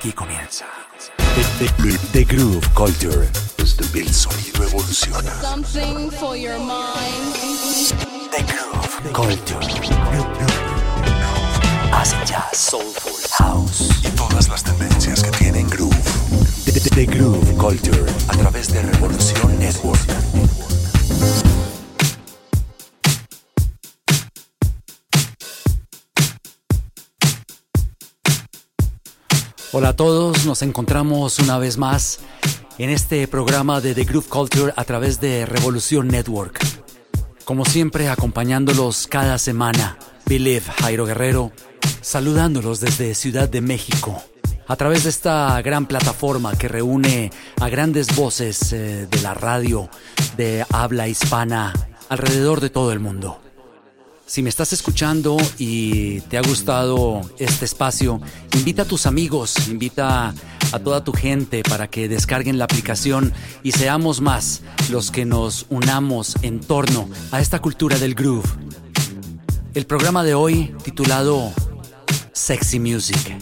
Aquí comienza. The, the- the Groove Culture. El sonido evoluciona. Something for your mind. The Groove Culture. Acid jazz, soulful, house. Y todas las tendencias que tienen groove. The, the- the Groove Culture. A través de Revolución Network. Hola a todos, nos encontramos una vez más en este programa de The Groove Culture a través de Revolución Network. Como siempre, acompañándolos cada semana, Believe Jairo Guerrero, saludándolos desde Ciudad de México, a través de esta gran plataforma que reúne a grandes voces eh, de la radio de habla hispana alrededor de todo el mundo. Si me estás escuchando y te ha gustado este espacio, invita a tus amigos, invita a toda tu gente para que descarguen la aplicación y seamos más los que nos unamos en torno a esta cultura del groove. El programa de hoy titulado Sexy Music.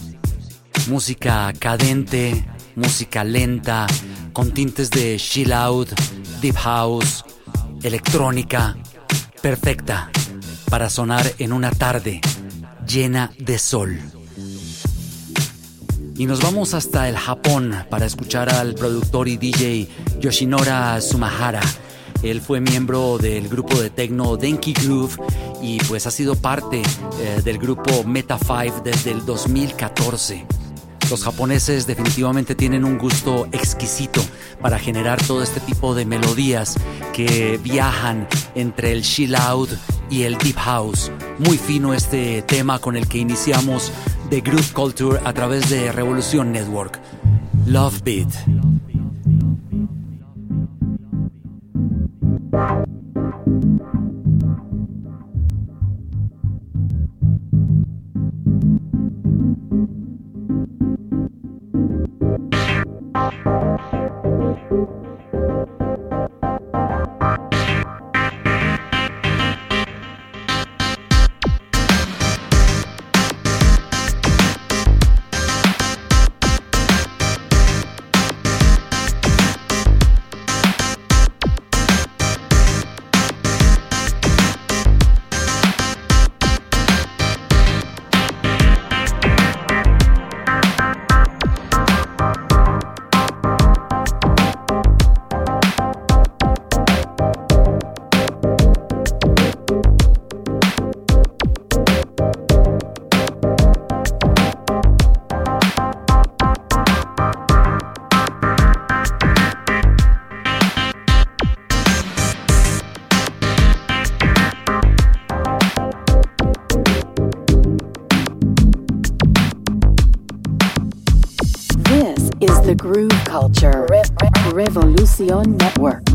Música cadente, música lenta, con tintes de chill out, deep house, electrónica, perfecta para sonar en una tarde llena de sol. Y nos vamos hasta el Japón para escuchar al productor y DJ Yoshinora Sumahara. Él fue miembro del grupo de techno Denki Groove y pues ha sido parte eh, del grupo Meta 5 desde el 2014. Los japoneses definitivamente tienen un gusto exquisito para generar todo este tipo de melodías que viajan entre el chill out y el deep house. Muy fino este tema con el que iniciamos The Groove Culture a través de Revolución Network. Love Beat. Revolution Network.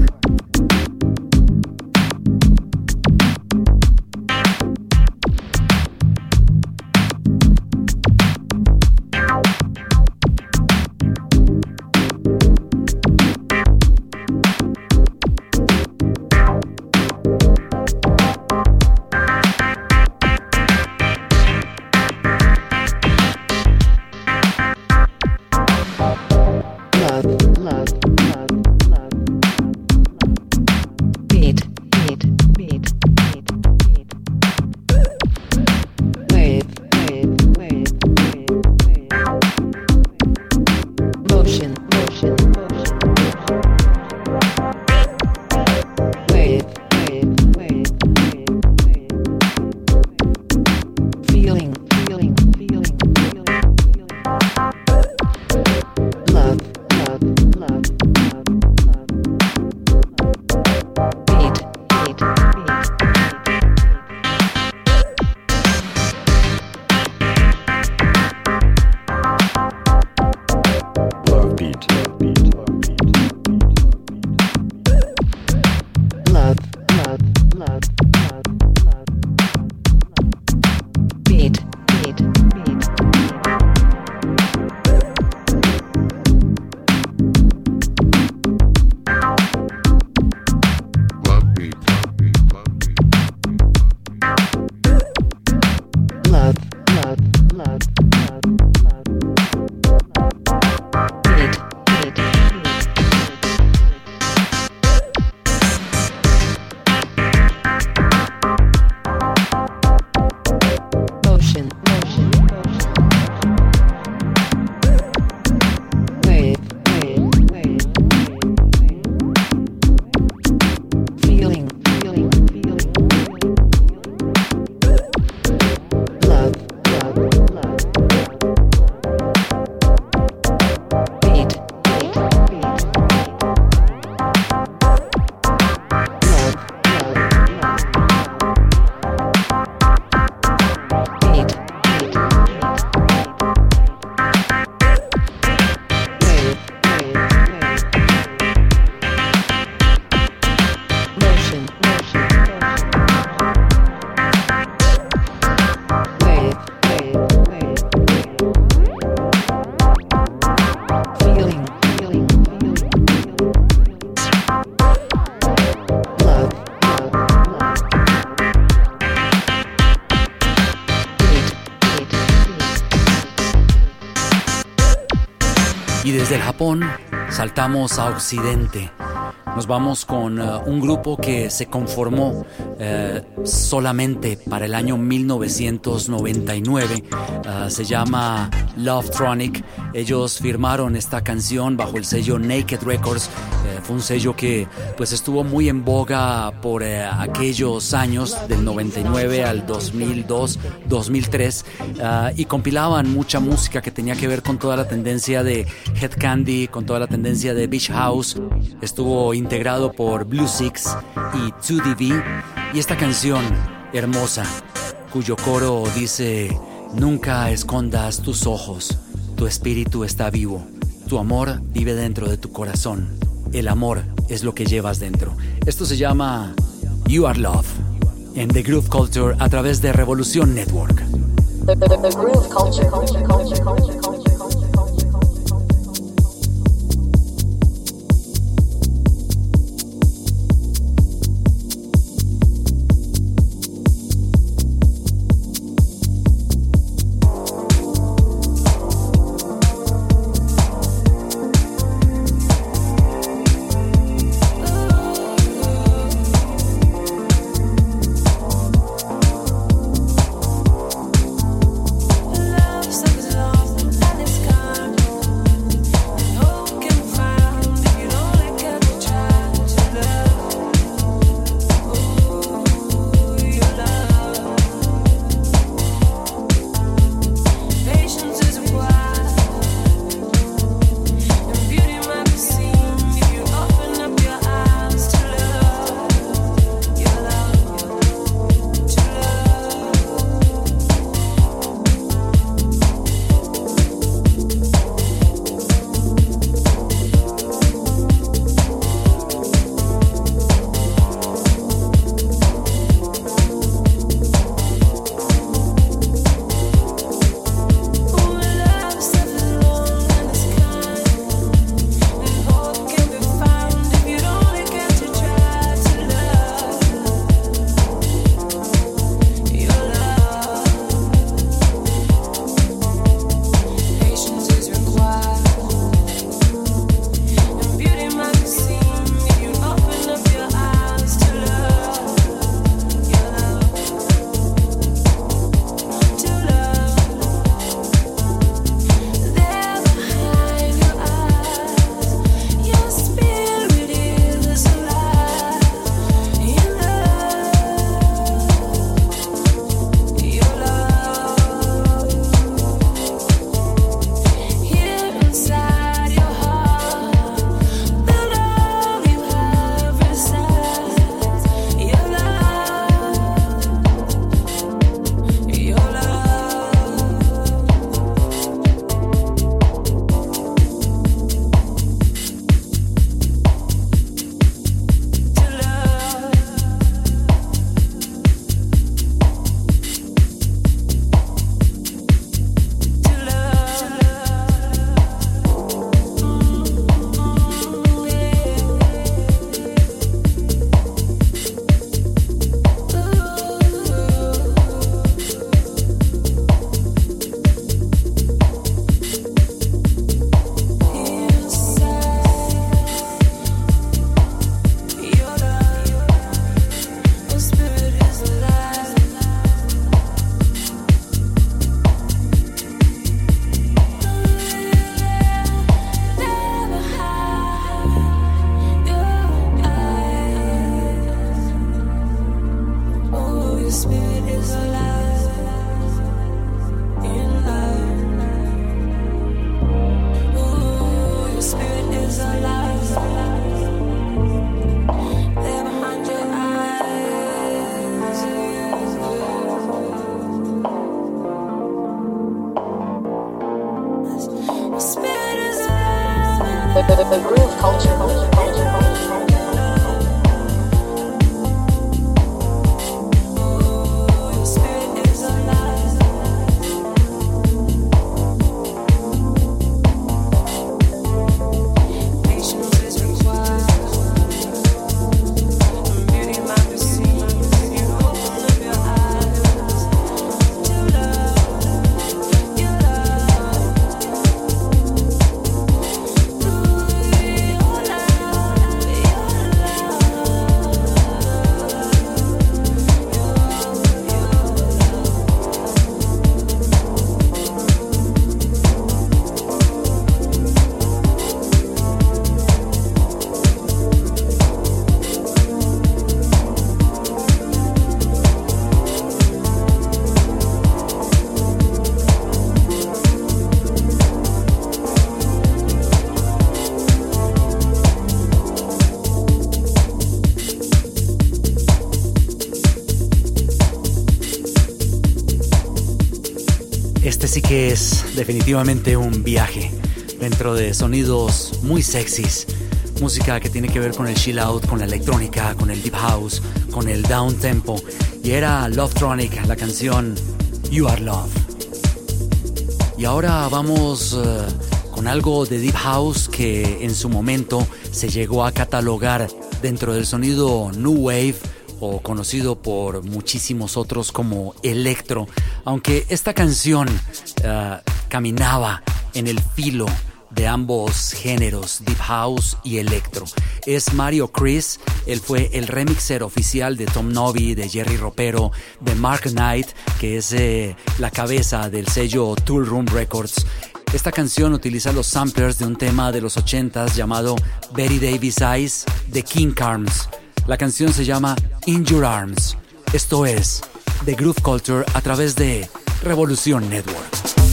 Japón saltamos a Occidente. Nos vamos con uh, un grupo que se conformó uh, solamente para el año 1999. Uh, se llama Love Tronic. Ellos firmaron esta canción bajo el sello Naked Records. fue un sello que pues estuvo muy en boga por aquellos años del 99 al 2002, 2003 y compilaban mucha música que tenía que ver con toda la tendencia de Head Candy, con toda la tendencia de Beach House. Estuvo integrado por Blue Six y 2DV y esta canción hermosa cuyo coro dice Nunca escondas tus ojos, tu espíritu está vivo, tu amor vive dentro de tu corazón, el amor es lo que llevas dentro. Esto se llama You Are Love en The Groove Culture a través de Revolución Network. groove culture. Sí que es definitivamente un viaje dentro de sonidos muy sexys. Música que tiene que ver con el chill out, con la electrónica, con el deep house, con el down tempo. Y era Love Tronic, la canción You Are Love. Y ahora vamos eh, con algo de deep house que en su momento se llegó a catalogar dentro del sonido New Wave o conocido por muchísimos otros como electro, aunque esta canción uh, caminaba en el filo de ambos géneros, Deep House y Electro. Es Mario Chris, él fue el remixer oficial de Tom Novi, de Jerry Ropero, de Mark Knight, que es eh, la cabeza del sello Tool Room Records. Esta canción utiliza los samplers de un tema de los 80s llamado Betty Davis Eyes de King Carms. La canción se llama In Your Arms. Esto es The Groove Culture a través de Revolución Network.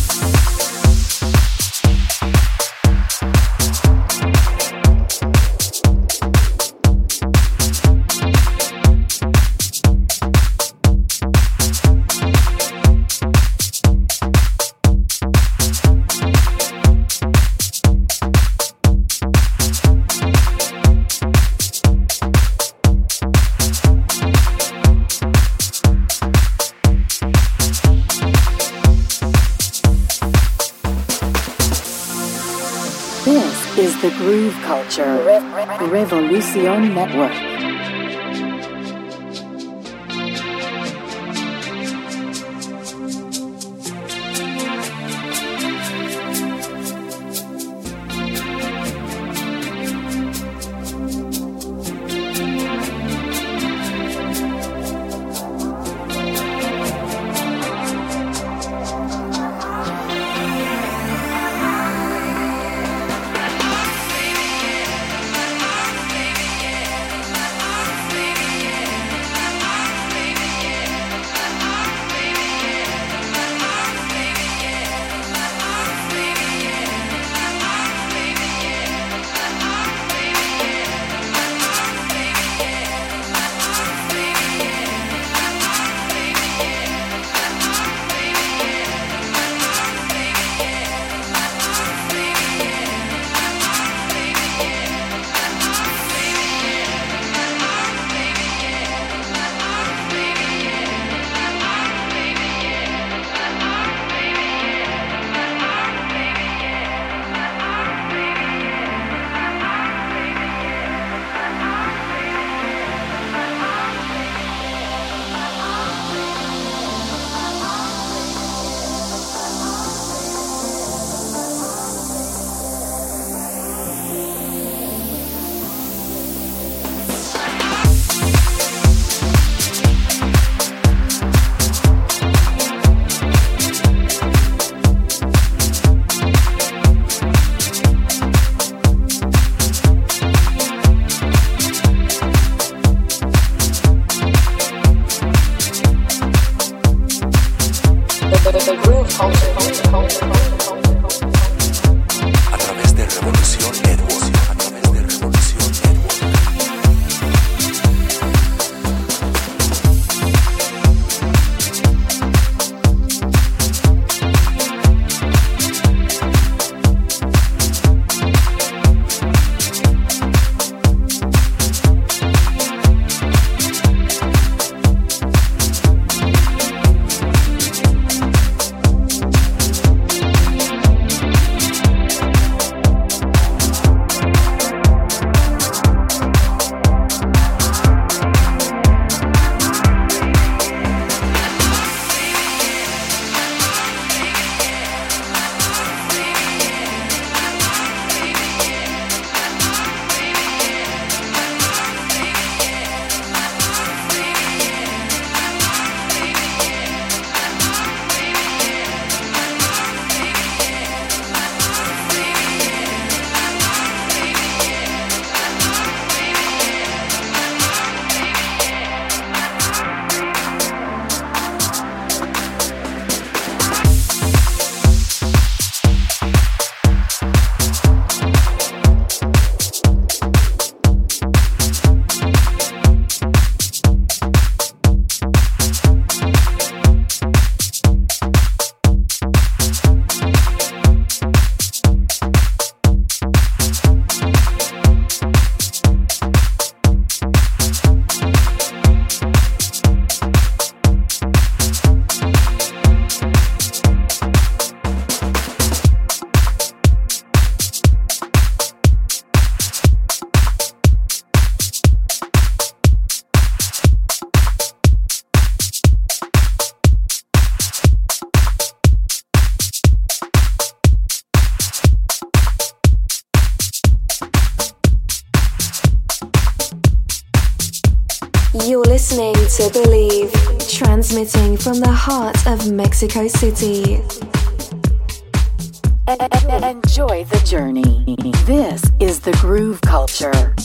Revolution Network. Heart of Mexico City. Enjoy the journey. This is the Groove Culture.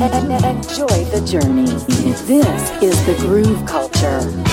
Enjoy the journey. This is the groove culture.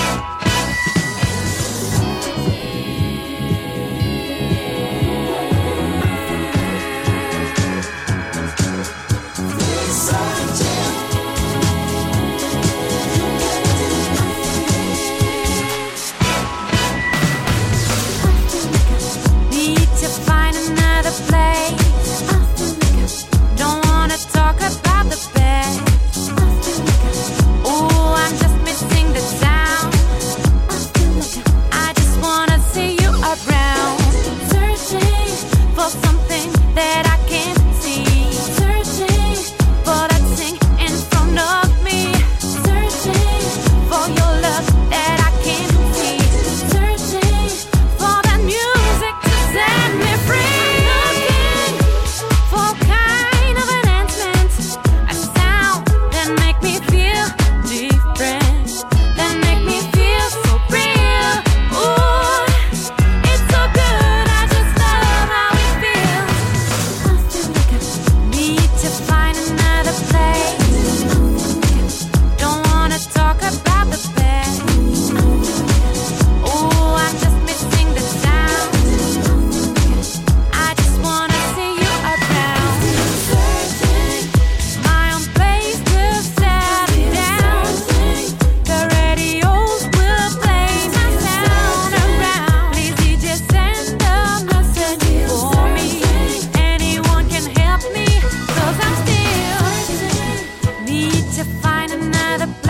to find another place.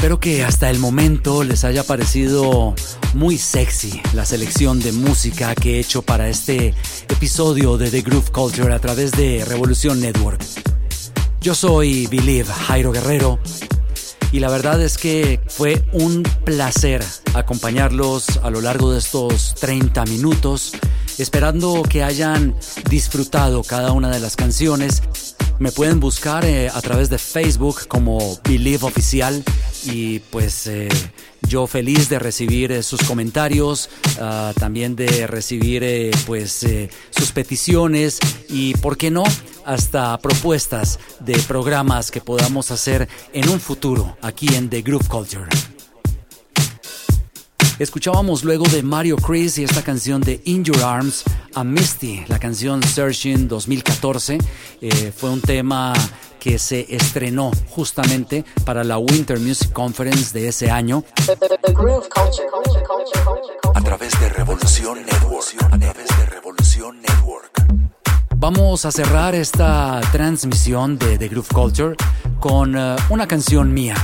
Espero que hasta el momento les haya parecido muy sexy la selección de música que he hecho para este episodio de The Groove Culture a través de Revolución Network. Yo soy Believe Jairo Guerrero y la verdad es que fue un placer acompañarlos a lo largo de estos 30 minutos, esperando que hayan disfrutado cada una de las canciones me pueden buscar eh, a través de Facebook como Believe Oficial y pues eh, yo feliz de recibir eh, sus comentarios, ah, también de recibir pues sus peticiones y por qué no hasta propuestas de programas que podamos hacer en un futuro aquí en The Groove Culture. Escuchábamos luego de Mario Chris y esta canción de In Your Arms a Misty, la canción Searching 2014. Eh, fue un tema que se estrenó justamente para la Winter Music Conference de ese año. A través de Revolución Network. A través de Revolución Network. Vamos a cerrar esta transmisión de The Groove Culture con uh, una canción mía.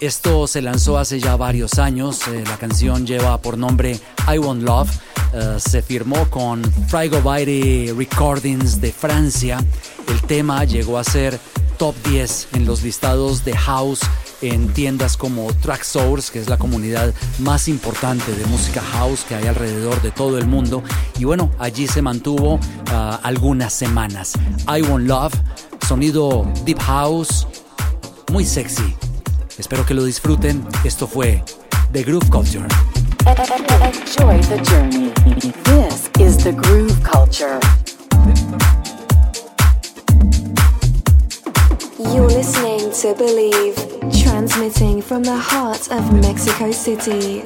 Esto se lanzó hace ya varios años. Eh, la canción lleva por nombre I Want Love. Eh, se firmó con Frigobairi Recordings de Francia. El tema llegó a ser top 10 en los listados de house en tiendas como Tracksource, que es la comunidad más importante de música house que hay alrededor de todo el mundo. Y bueno, allí se mantuvo eh, algunas semanas. I Want Love, sonido deep house, muy sexy. Espero que lo disfruten. Esto fue The Groove Culture. Enjoy the journey. This is the Groove Culture. You're listening to Believe, transmitting from the heart of Mexico City.